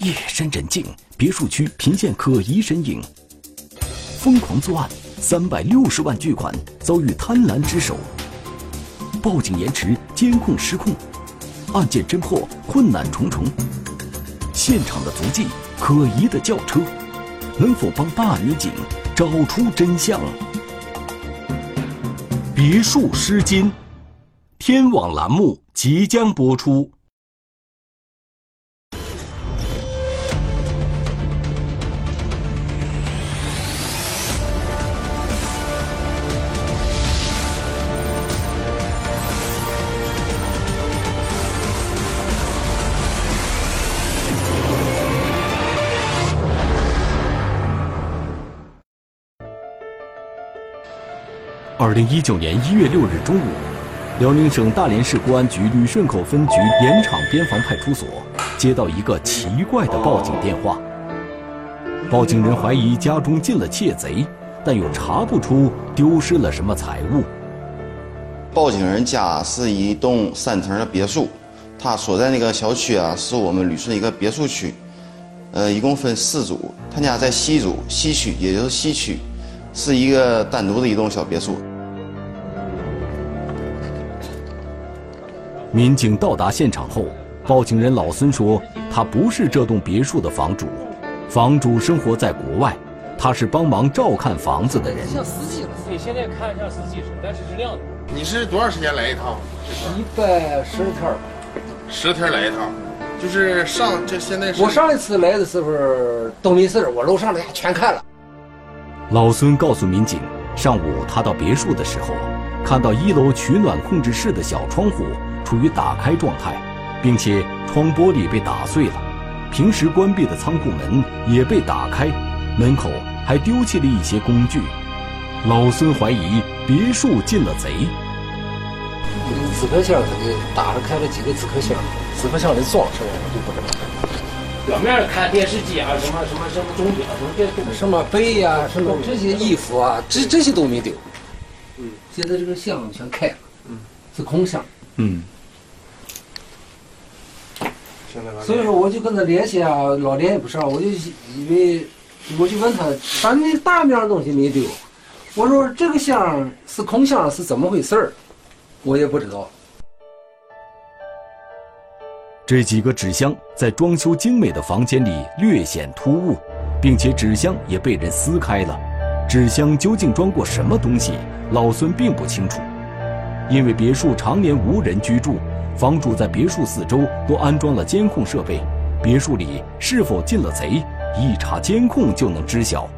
夜深人静，别墅区频现可疑身影。疯狂作案，三百六十万巨款遭遇贪婪之手。报警延迟，监控失控，案件侦破困难重重。现场的足迹，可疑的轿车，能否帮大女警找出真相？别墅失金，天网栏目即将播出。二零一九年一月六日中午，辽宁省大连市公安局旅顺口分局盐场边防派出所接到一个奇怪的报警电话。报警人怀疑家中进了窃贼，但又查不出丢失了什么财物。报警人家是一栋三层的别墅，他所在那个小区啊，是我们旅顺一个别墅区，呃，一共分四组，他家在西组西区，也就是西区，是一个单独的一栋小别墅。民警到达现场后，报警人老孙说，他不是这栋别墅的房主，房主生活在国外，他是帮忙照看房子的人。像司机了，对，现在看像司机似的，但是是亮的。你是多长时间来一趟？一百十天十天来一趟，就是上这现在是。我上一次来的时候都没事我楼上的全看了。老孙告诉民警，上午他到别墅的时候，看到一楼取暖控制室的小窗户。处于打开状态，并且窗玻璃被打碎了，平时关闭的仓库门也被打开，门口还丢弃了一些工具。老孙怀疑别墅进了贼。这个自拍箱他给打了开了几个纸壳箱，纸壳箱里装什么我就不知道。表面看电视机啊，什么什么什么钟表，什么别什么杯呀，什么这些衣服啊，这这些都没丢。嗯，现在这个箱全开了，嗯，是空箱。嗯。所以说，我就跟他联系啊，老联系不上，我就以为，我就问他，咱那大面东西没丢。我说这个箱是空箱是怎么回事儿，我也不知道。这几个纸箱在装修精美的房间里略显突兀，并且纸箱也被人撕开了。纸箱究竟装过什么东西，老孙并不清楚，因为别墅常年无人居住。房主在别墅四周都安装了监控设备，别墅里是否进了贼，一查监控就能知晓。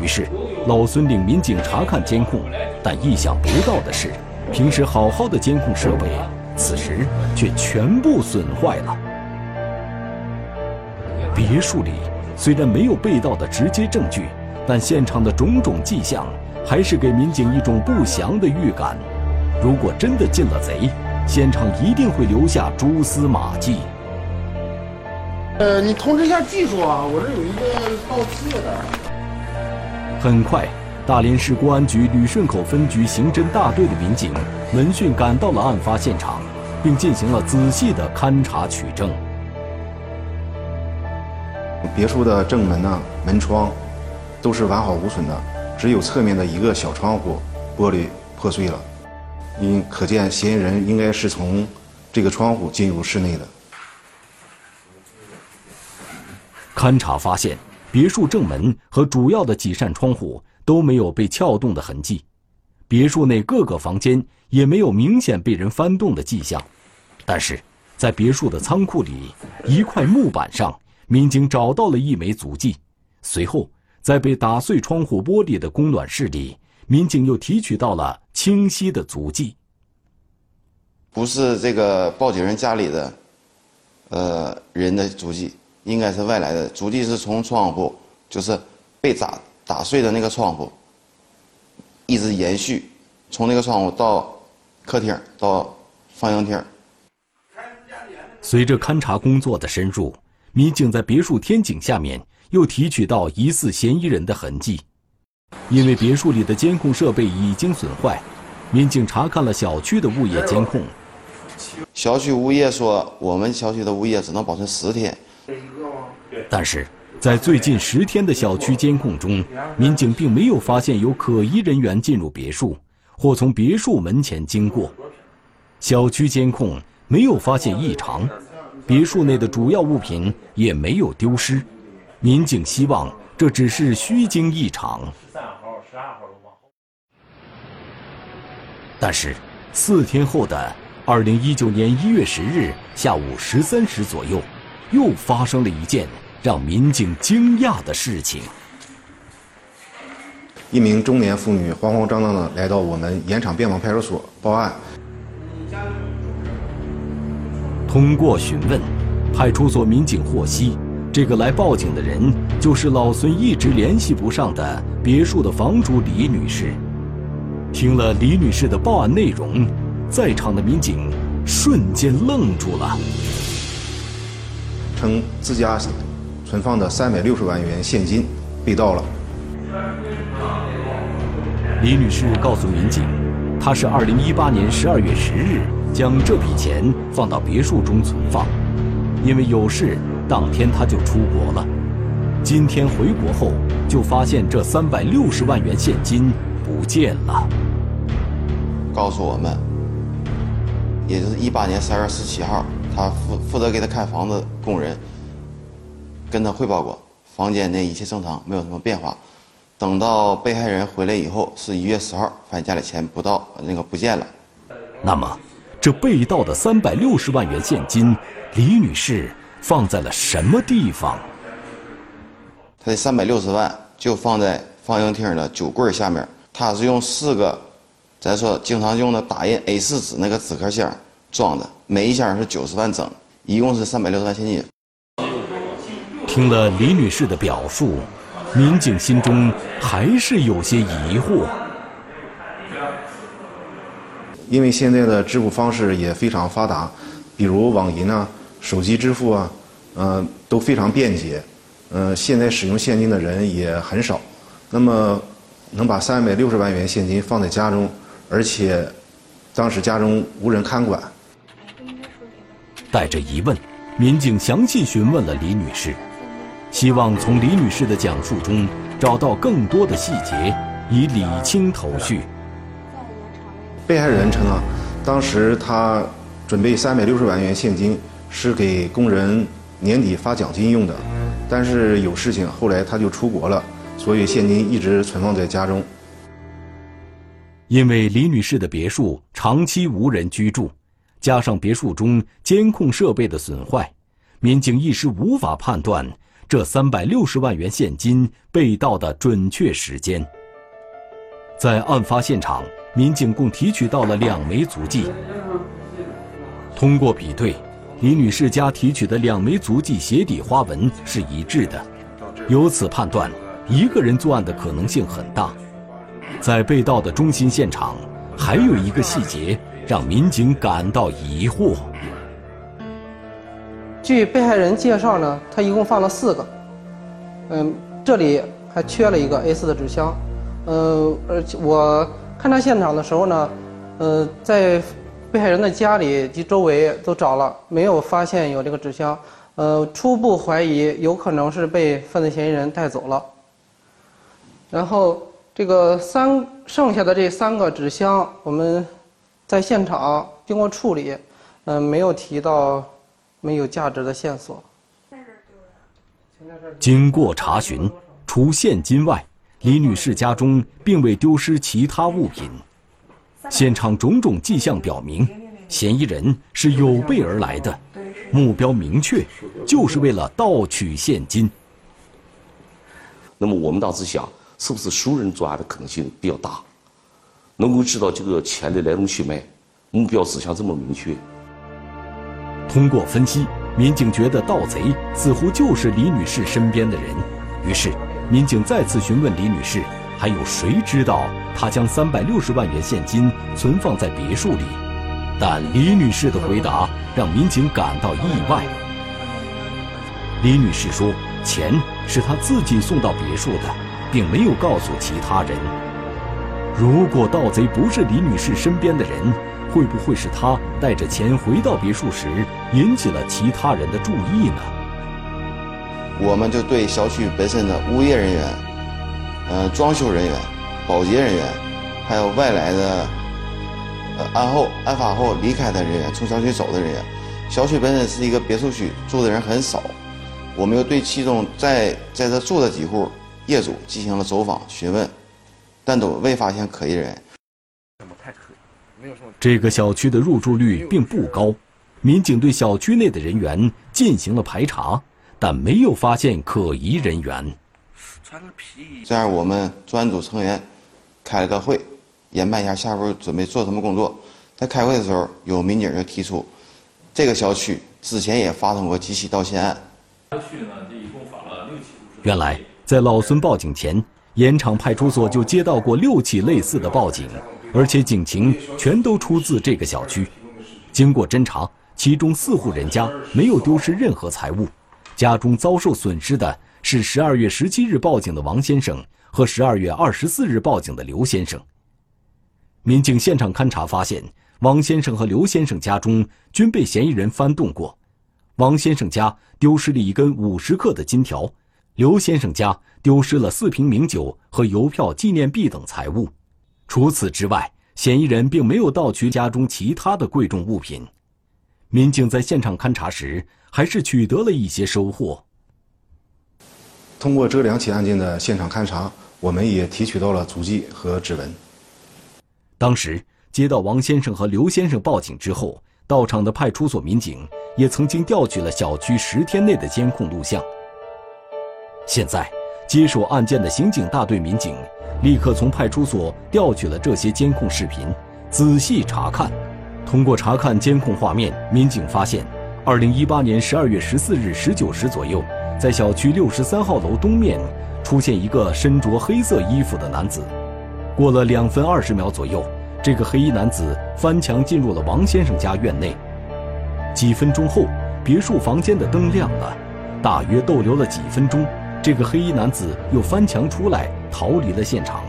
于是，老孙领民警查看监控，但意想不到的是，平时好好的监控设备，此时却全部损坏了。别墅里虽然没有被盗的直接证据，但现场的种种迹象，还是给民警一种不祥的预感。如果真的进了贼，现场一定会留下蛛丝马迹。呃，你通知一下技术啊，我这有一个盗窃的。很快，大连市公安局旅顺口分局刑侦大队的民警闻讯赶到了案发现场，并进行了仔细的勘查取证。别墅的正门呢，门窗都是完好无损的，只有侧面的一个小窗户玻璃破碎了。因可见，嫌疑人应该是从这个窗户进入室内的。勘查发现，别墅正门和主要的几扇窗户都没有被撬动的痕迹，别墅内各个房间也没有明显被人翻动的迹象。但是，在别墅的仓库里，一块木板上，民警找到了一枚足迹。随后，在被打碎窗户玻璃的供暖室里。民警又提取到了清晰的足迹，不是这个报警人家里的，呃人的足迹，应该是外来的足迹，是从窗户，就是被砸打碎的那个窗户，一直延续，从那个窗户到客厅到放映厅。随着勘查工作的深入，民警在别墅天井下面又提取到疑似嫌疑人的痕迹。因为别墅里的监控设备已经损坏，民警查看了小区的物业监控。小区物业说，我们小区的物业只能保存十天。但是，在最近十天的小区监控中，民警并没有发现有可疑人员进入别墅或从别墅门前经过。小区监控没有发现异常，别墅内的主要物品也没有丢失。民警希望这只是虚惊一场。但是，四天后的二零一九年一月十日下午十三时左右，又发生了一件让民警惊讶的事情。一名中年妇女慌慌张张地来到我们盐场边防派出所报案。通过询问，派出所民警获悉，这个来报警的人就是老孙一直联系不上的别墅的房主李女士。听了李女士的报案内容，在场的民警瞬间愣住了。称自家存放的三百六十万元现金被盗了。李女士告诉民警，她是二零一八年十二月十日将这笔钱放到别墅中存放，因为有事，当天他就出国了。今天回国后，就发现这三百六十万元现金不见了。告诉我们，也就是一八年十二月十七号，他负负责给他看房子工人跟他汇报过，房间内一切正常，没有什么变化。等到被害人回来以后，是一月十号，发现家里钱不到，那个不见了。那么，这被盗的三百六十万元现金，李女士放在了什么地方？他的三百六十万就放在放映厅的酒柜下面，他是用四个。咱说经常用的打印 A4 纸那个纸壳箱装的，每一箱是九十万整，一共是三百六十万现金。听了李女士的表述，民警心中还是有些疑惑。因为现在的支付方式也非常发达，比如网银啊、手机支付啊，嗯，都非常便捷。嗯，现在使用现金的人也很少。那么，能把三百六十万元现金放在家中？而且，当时家中无人看管。带着疑问，民警详细询问了李女士，希望从李女士的讲述中找到更多的细节，以理清头绪。被害人称啊，当时他准备三百六十万元现金是给工人年底发奖金用的，但是有事情，后来他就出国了，所以现金一直存放在家中。因为李女士的别墅长期无人居住，加上别墅中监控设备的损坏，民警一时无法判断这三百六十万元现金被盗的准确时间。在案发现场，民警共提取到了两枚足迹。通过比对，李女士家提取的两枚足迹鞋底花纹是一致的，由此判断，一个人作案的可能性很大。在被盗的中心现场，还有一个细节让民警感到疑惑。据被害人介绍呢，他一共放了四个，嗯，这里还缺了一个 A4 的纸箱，呃，而且我勘察现场的时候呢，呃，在被害人的家里及周围都找了，没有发现有这个纸箱，呃，初步怀疑有可能是被犯罪嫌疑人带走了，然后。这个三剩下的这三个纸箱，我们在现场经过处理，嗯，没有提到没有价值的线索。经过查询，除现金外，李女士家中并未丢失其他物品。现场种种迹象表明，嫌疑人是有备而来的，目标明确，就是为了盗取现金。那么我们当时想。是不是熟人作案的可能性比较大？能够知道这个钱的来龙去脉，目标指向这么明确。通过分析，民警觉得盗贼似乎就是李女士身边的人。于是，民警再次询问李女士，还有谁知道她将三百六十万元现金存放在别墅里？但李女士的回答让民警感到意外。李女士说，钱是她自己送到别墅的。并没有告诉其他人。如果盗贼不是李女士身边的人，会不会是她带着钱回到别墅时引起了其他人的注意呢？我们就对小区本身的物业人员、呃装修人员、保洁人员，还有外来的呃案后案发后离开的人员、从小区走的人员，小区本身是一个别墅区，住的人很少，我们又对其中在在这住的几户业主进行了走访询问，但都未发现可疑人。这个小区的入住率并不高，民警对小区内的人员进行了排查，但没有发现可疑人员。这样，我们专案组成员开了个会，研判一下下步准备做什么工作。在开会的时候，有民警就提出，这个小区之前也发生过几起盗窃案。原来，在老孙报警前，盐场派出所就接到过六起类似的报警。而且警情全都出自这个小区。经过侦查，其中四户人家没有丢失任何财物，家中遭受损失的是十二月十七日报警的王先生和十二月二十四日报警的刘先生。民警现场勘查发现，王先生和刘先生家中均被嫌疑人翻动过。王先生家丢失了一根五十克的金条，刘先生家丢失了四瓶名酒和邮票、纪念币等财物。除此之外，嫌疑人并没有盗取家中其他的贵重物品。民警在现场勘查时，还是取得了一些收获。通过这两起案件的现场勘查，我们也提取到了足迹和指纹。当时接到王先生和刘先生报警之后，到场的派出所民警也曾经调取了小区十天内的监控录像。现在，接手案件的刑警大队民警。立刻从派出所调取了这些监控视频，仔细查看。通过查看监控画面，民警发现，二零一八年十二月十四日十九时左右，在小区六十三号楼东面出现一个身着黑色衣服的男子。过了两分二十秒左右，这个黑衣男子翻墙进入了王先生家院内。几分钟后，别墅房间的灯亮了。大约逗留了几分钟，这个黑衣男子又翻墙出来。逃离了现场。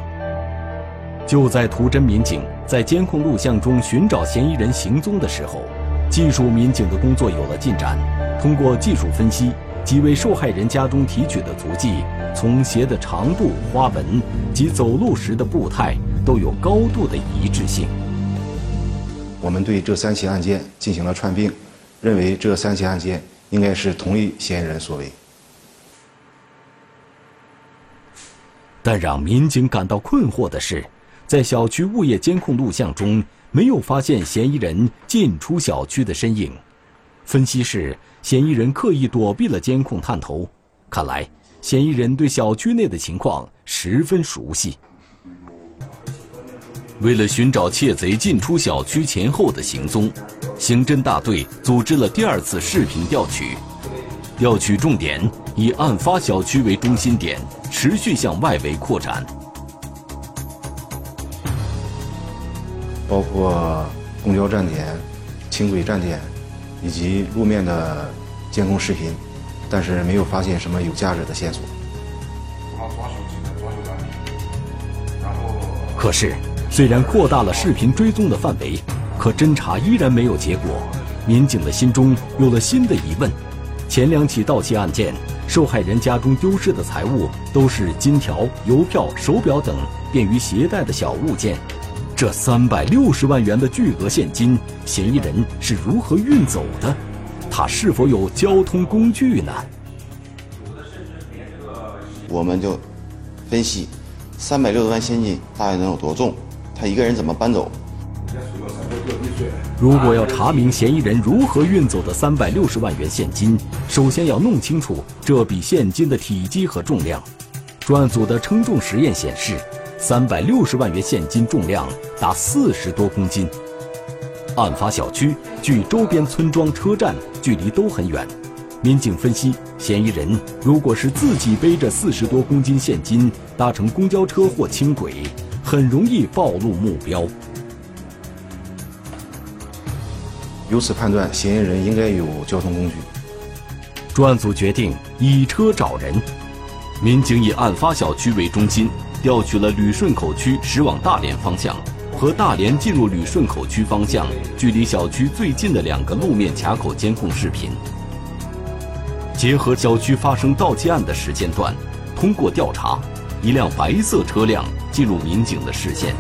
就在图侦民警在监控录像中寻找嫌疑人行踪的时候，技术民警的工作有了进展。通过技术分析，几位受害人家中提取的足迹，从鞋的长度、花纹及走路时的步态都有高度的一致性。我们对这三起案件进行了串并，认为这三起案件应该是同一嫌疑人所为。但让民警感到困惑的是，在小区物业监控录像中没有发现嫌疑人进出小区的身影。分析是，嫌疑人刻意躲避了监控探头。看来，嫌疑人对小区内的情况十分熟悉。为了寻找窃贼进出小区前后的行踪，刑侦大队组织了第二次视频调取。调取重点以案发小区为中心点，持续向外围扩展，包括公交站点、轻轨站点以及路面的监控视频，但是没有发现什么有价值的线索。可是，虽然扩大了视频追踪的范围，可侦查依然没有结果，民警的心中有了新的疑问。前两起盗窃案件，受害人家中丢失的财物都是金条、邮票、手表等便于携带的小物件。这三百六十万元的巨额现金，嫌疑人是如何运走的？他是否有交通工具呢？我们就分析，三百六十万现金大约能有多重？他一个人怎么搬走？如果要查明嫌疑人如何运走的三百六十万元现金，首先要弄清楚这笔现金的体积和重量。专案组的称重实验显示，三百六十万元现金重量达四十多公斤。案发小区距周边村庄、车站距离都很远，民警分析，嫌疑人如果是自己背着四十多公斤现金搭乘公交车或轻轨，很容易暴露目标。由此判断，嫌疑人应该有交通工具。专案组决定以车找人，民警以案发小区为中心，调取了旅顺口区驶往大连方向和大连进入旅顺口区方向距离小区最近的两个路面卡口监控视频。结合小区发生盗窃案的时间段，通过调查，一辆白色车辆进入民警的视线。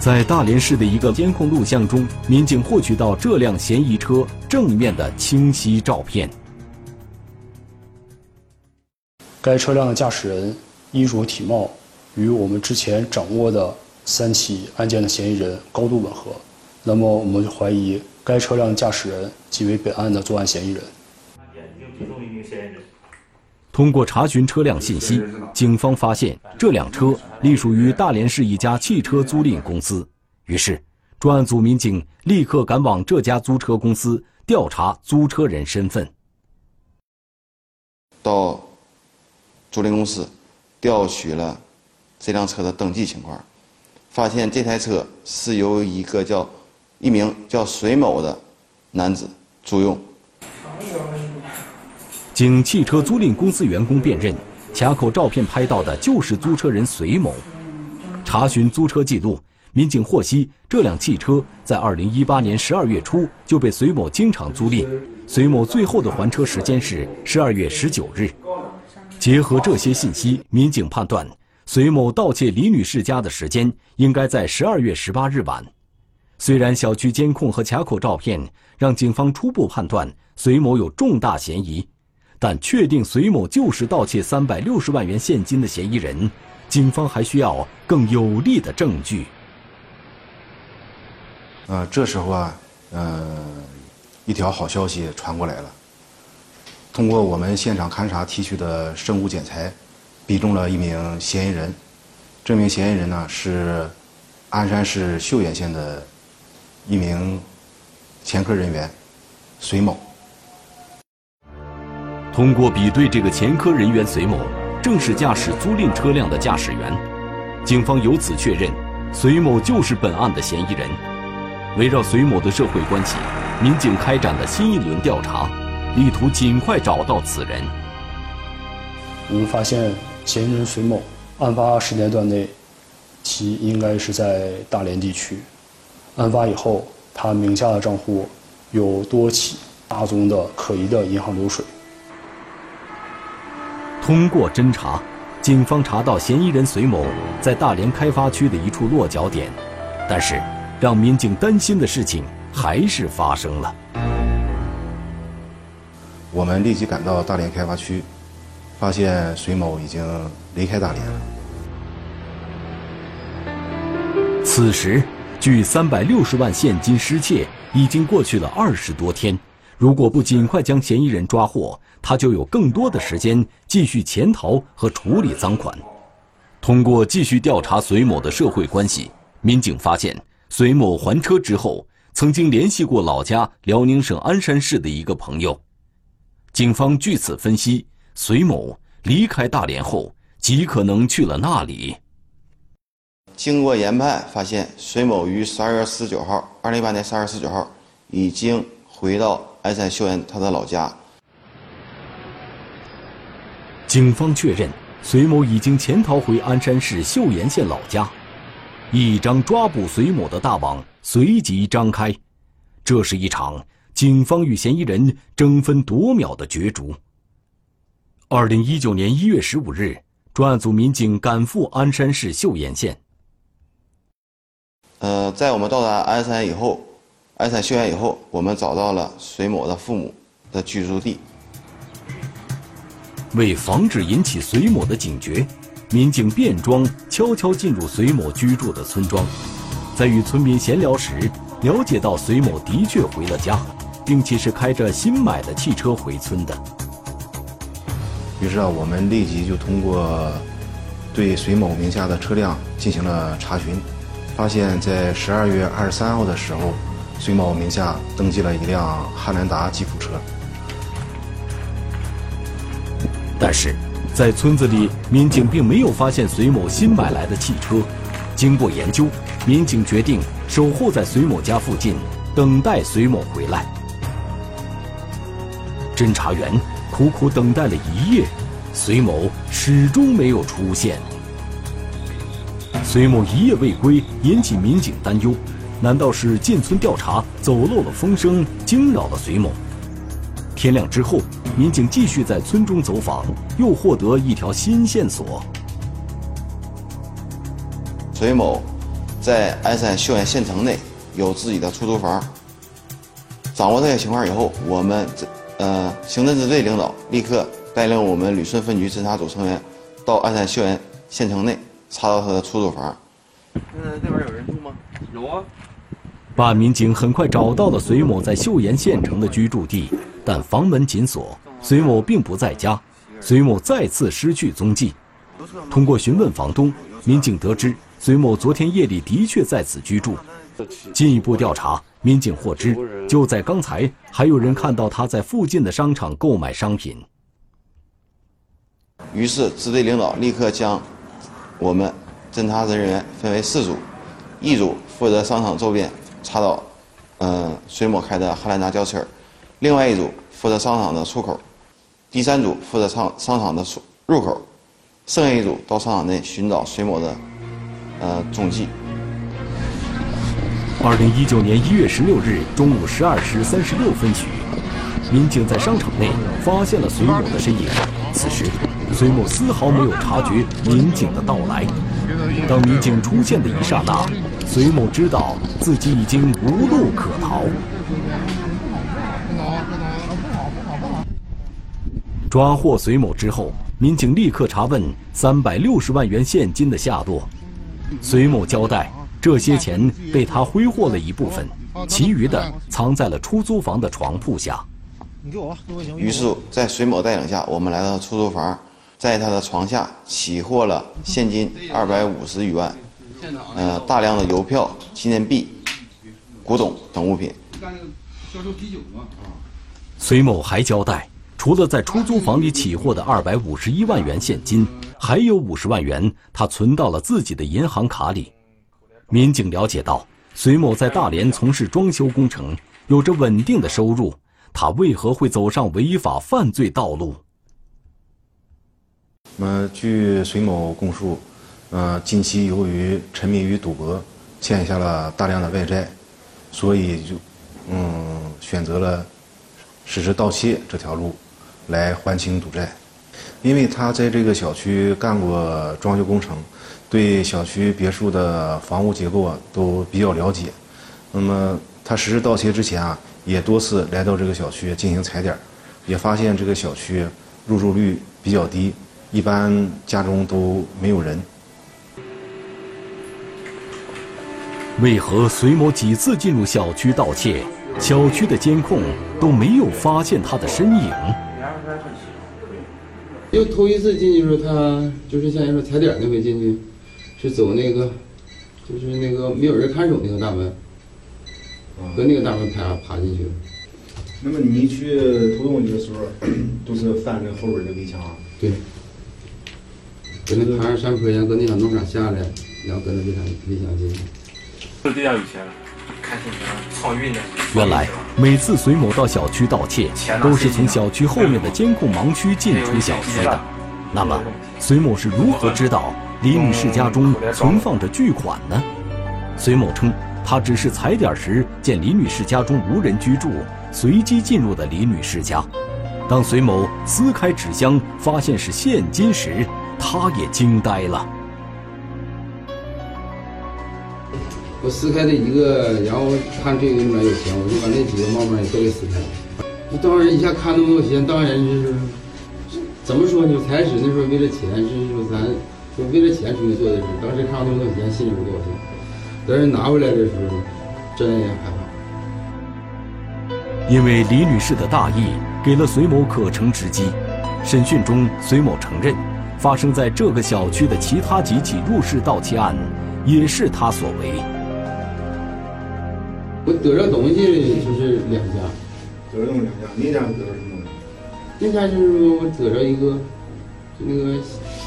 在大连市的一个监控录像中，民警获取到这辆嫌疑车正面的清晰照片。该车辆的驾驶人衣着体貌与我们之前掌握的三起案件的嫌疑人高度吻合，那么我们就怀疑该车辆驾驶人即为本案的作案嫌疑人。通过查询车辆信息，警方发现这辆车隶属于大连市一家汽车租赁公司。于是，专案组民警立刻赶往这家租车公司调查租车人身份。到租赁公司调取了这辆车的登记情况，发现这台车是由一个叫一名叫隋某的男子租用。经汽车租赁公司员工辨认，卡口照片拍到的就是租车人隋某。查询租车记录，民警获悉这辆汽车在2018年12月初就被隋某经常租赁，隋某最后的还车时间是12月19日。结合这些信息，民警判断隋某盗窃李女士家的时间应该在12月18日晚。虽然小区监控和卡口照片让警方初步判断隋某有重大嫌疑。但确定隋某就是盗窃三百六十万元现金的嫌疑人，警方还需要更有力的证据。呃，这时候啊，呃，一条好消息传过来了。通过我们现场勘查提取的生物检材，比中了一名嫌疑人。这名嫌疑人呢是鞍山市岫岩县的一名前科人员隋某。通过比对，这个前科人员隋某正是驾驶租赁车辆的驾驶员，警方由此确认，隋某就是本案的嫌疑人。围绕隋某的社会关系，民警开展了新一轮调查，力图尽快找到此人。我们发现，嫌疑人隋某案发时间段内，其应该是在大连地区。案发以后，他名下的账户有多起大宗的可疑的银行流水。通过侦查，警方查到嫌疑人隋某在大连开发区的一处落脚点，但是让民警担心的事情还是发生了。我们立即赶到大连开发区，发现隋某已经离开大连了。此时，距三百六十万现金失窃已经过去了二十多天，如果不尽快将嫌疑人抓获，他就有更多的时间继续潜逃和处理赃款。通过继续调查隋某的社会关系，民警发现隋某还车之后，曾经联系过老家辽宁省鞍山市的一个朋友。警方据此分析，隋某离开大连后，极可能去了那里。经过研判，发现隋某于十二月十九号，二零一八年十二月十九号，已经回到鞍山岫岩他的老家。警方确认，隋某已经潜逃回鞍山市岫岩县老家，一张抓捕隋某的大网随即张开。这是一场警方与嫌疑人争分夺秒的角逐。二零一九年一月十五日，专案组民警赶赴鞍山市岫岩县。呃，在我们到达鞍山以后，鞍山岫岩以后，我们找到了隋某的父母的居住地。为防止引起隋某的警觉，民警便装悄悄进入隋某居住的村庄，在与村民闲聊时，了解到隋某的确回了家，并且是开着新买的汽车回村的。于是啊，我们立即就通过对隋某名下的车辆进行了查询，发现，在十二月二十三号的时候，隋某名下登记了一辆汉兰达吉普车。但是，在村子里，民警并没有发现隋某新买来的汽车。经过研究，民警决定守候在隋某家附近，等待隋某回来。侦查员苦苦等待了一夜，隋某始终没有出现。隋某一夜未归，引起民警担忧。难道是进村调查走漏了风声，惊扰了隋某？天亮之后，民警继续在村中走访，又获得一条新线索。隋某在鞍山秀园县城内有自己的出租房。掌握这些情况以后，我们这呃刑侦支队领导立刻带领我们旅顺分局侦查组成员到鞍山校园县城内查到他的出租房。嗯，这边有人住吗？有啊。办案民警很快找到了隋某在岫岩县城的居住地，但房门紧锁，隋某并不在家。隋某再次失去踪迹。通过询问房东，民警得知隋某昨天夜里的确在此居住。进一步调查，民警获知，就在刚才，还有人看到他在附近的商场购买商品。于是，支队领导立刻将我们侦查人员分为四组，一组负责商场周边查找，嗯，隋某开的汉兰达轿车；另外一组负责商场的出口；第三组负责商商场的出入口；剩下一组到商场内寻找隋某的，呃，踪迹。二零一九年一月十六日中午十二时三十六分许，民警在商场内发现了隋某的身影。此时，隋某丝毫没有察觉民警的到来。当民警出现的一刹那，隋某知道自己已经无路可逃。抓获隋某之后，民警立刻查问三百六十万元现金的下落。隋某交代。这些钱被他挥霍了一部分，其余的藏在了出租房的床铺下。于是，在隋某带领下，我们来到出租房，在他的床下起获了现金二百五十余万，呃，大量的邮票、纪念币、古董等物品。隋某还交代，除了在出租房里起获的二百五十一万元现金，还有五十万元他存到了自己的银行卡里。民警了解到，隋某在大连从事装修工程，有着稳定的收入。他为何会走上违法犯罪道路？那么，据隋某供述，呃，近期由于沉迷于赌博，欠下了大量的外债，所以就，嗯，选择了实施盗窃这条路，来还清赌债。因为他在这个小区干过装修工程。对小区别墅的房屋结构啊都比较了解，那么他实施盗窃之前啊，也多次来到这个小区进行踩点，也发现这个小区入住率比较低，一般家中都没有人。为何隋某几次进入小区盗窃，小区的监控都没有发现他的身影？就头一次进去时候，他就是像你说踩点那回进去。是走那个，就是那个没有人看守那个大门，和那个大门爬爬进去了。那么你去偷东西的时候，都是翻那后边的围墙？对。搁那爬上山坡沿搁那小农场下来，然后搁那围墙围墙进去。是这样有钱。原来每次隋某到小区盗窃，都是从小区后面的监控盲区进出小区的。那么，隋某是如何知道？李女士家中存放着巨款呢。隋某称，他只是踩点时见李女士家中无人居住，随机进入的李女士家。当隋某撕开纸箱，发现是现金时，他也惊呆了。我撕开的一个，然后看这个里面有钱，我就把那几个慢慢也都给撕开了。我当然一下看那么多钱，当然就是怎么说呢？开始那时候为了钱，就是说咱。就为了钱出去做的事，当时看到那么多钱，心里不高兴。但是拿回来的时候，真害怕。因为李女士的大意，给了隋某可乘之机。审讯中，隋某承认，发生在这个小区的其他几起入室盗窃案，也是他所为。我得着东西就是两家，得着东西两家，那家得着什么？那家就是说我得着一个，就那个。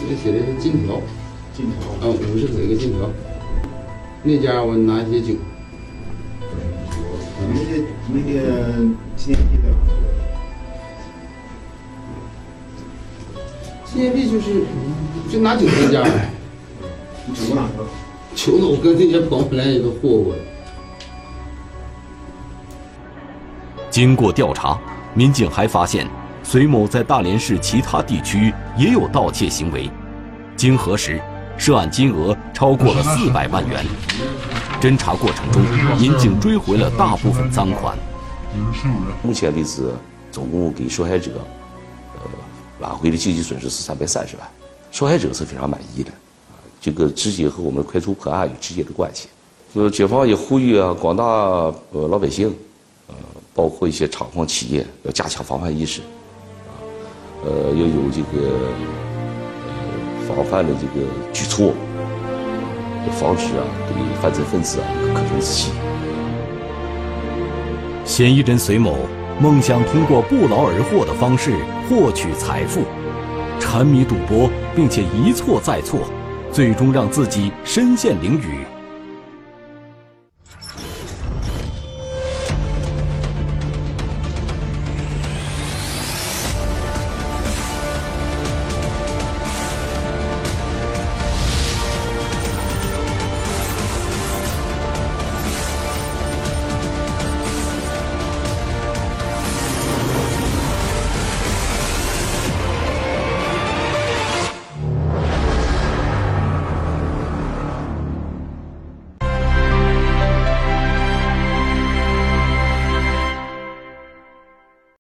这写的是金条，金条，嗯，五十尺一个金条，那家我拿一些酒，嗯、那个那个纪念币在的，纪念币就是就拿酒那家，你整酒哪个？酒的，我跟那些朋友来也都霍霍。经过调查，民警还发现隋某在大连市其他地区也有盗窃行为。经核实，涉案金额超过了四百万元。侦查过程中，民警追回了大部分赃款。目前为止，总共给受害者，呃，挽回的经济损失是三百三十万，受害者是非常满意的。这个直接和我们快速破案有直接的关系。呃，警方也呼吁啊，广大呃老百姓，呃，包括一些厂矿企业，要加强防范意识，啊，呃，要有这个呃防范的这个举措，防止啊这个犯罪分子啊可乘之机。嫌疑人隋某梦想通过不劳而获的方式获取财富，沉迷赌博，并且一错再错，最终让自己身陷囹圄。